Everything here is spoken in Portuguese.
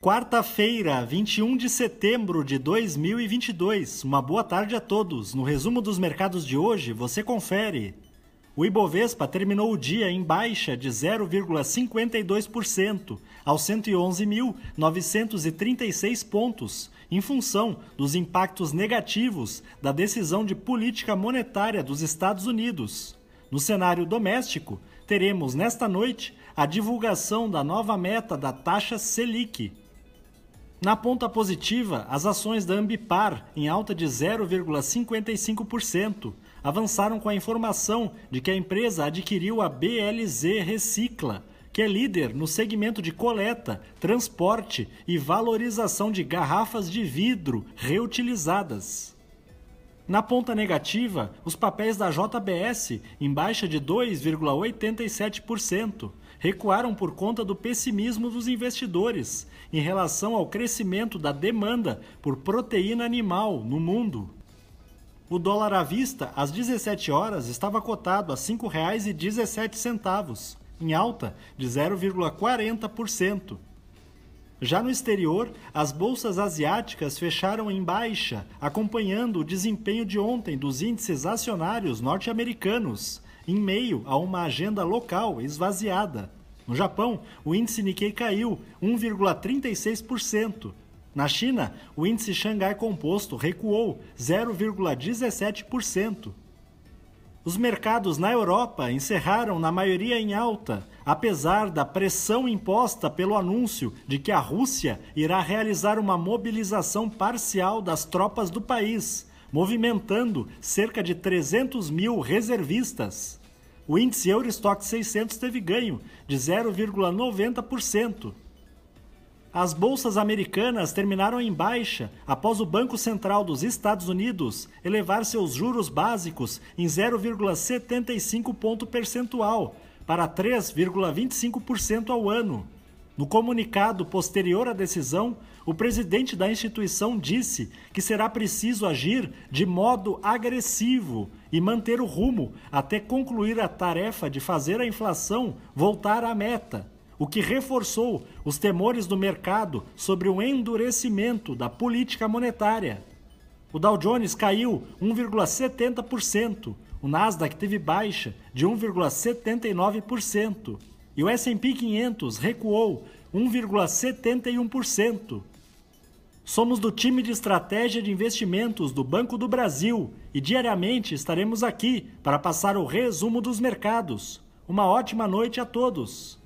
Quarta-feira, 21 de setembro de 2022. Uma boa tarde a todos. No resumo dos mercados de hoje, você confere. O Ibovespa terminou o dia em baixa de 0,52% aos 111.936 pontos, em função dos impactos negativos da decisão de política monetária dos Estados Unidos. No cenário doméstico, teremos nesta noite a divulgação da nova meta da taxa Selic, na ponta positiva, as ações da Ambipar, em alta de 0,55%, avançaram com a informação de que a empresa adquiriu a BLZ Recicla, que é líder no segmento de coleta, transporte e valorização de garrafas de vidro reutilizadas. Na ponta negativa, os papéis da JBS, em baixa de 2,87%, recuaram por conta do pessimismo dos investidores em relação ao crescimento da demanda por proteína animal no mundo. O dólar à vista, às 17 horas, estava cotado a R$ 5,17, em alta de 0,40%. Já no exterior, as bolsas asiáticas fecharam em baixa, acompanhando o desempenho de ontem dos índices acionários norte-americanos, em meio a uma agenda local esvaziada. No Japão, o índice Nikkei caiu 1,36%. Na China, o índice Xangai Composto recuou 0,17%. Os mercados na Europa encerraram na maioria em alta, apesar da pressão imposta pelo anúncio de que a Rússia irá realizar uma mobilização parcial das tropas do país, movimentando cerca de 300 mil reservistas. O índice Eurostock 600 teve ganho de 0,90%. As bolsas americanas terminaram em baixa após o Banco Central dos Estados Unidos elevar seus juros básicos em 0,75 ponto percentual para 3,25% ao ano. No comunicado posterior à decisão, o presidente da instituição disse que será preciso agir de modo agressivo e manter o rumo até concluir a tarefa de fazer a inflação voltar à meta, o que reforçou os temores do mercado sobre o endurecimento da política monetária. O Dow Jones caiu 1,70%, o Nasdaq teve baixa de 1,79% e o S&P 500 recuou 1,71%. Somos do time de estratégia de investimentos do Banco do Brasil e diariamente estaremos aqui para passar o resumo dos mercados. Uma ótima noite a todos.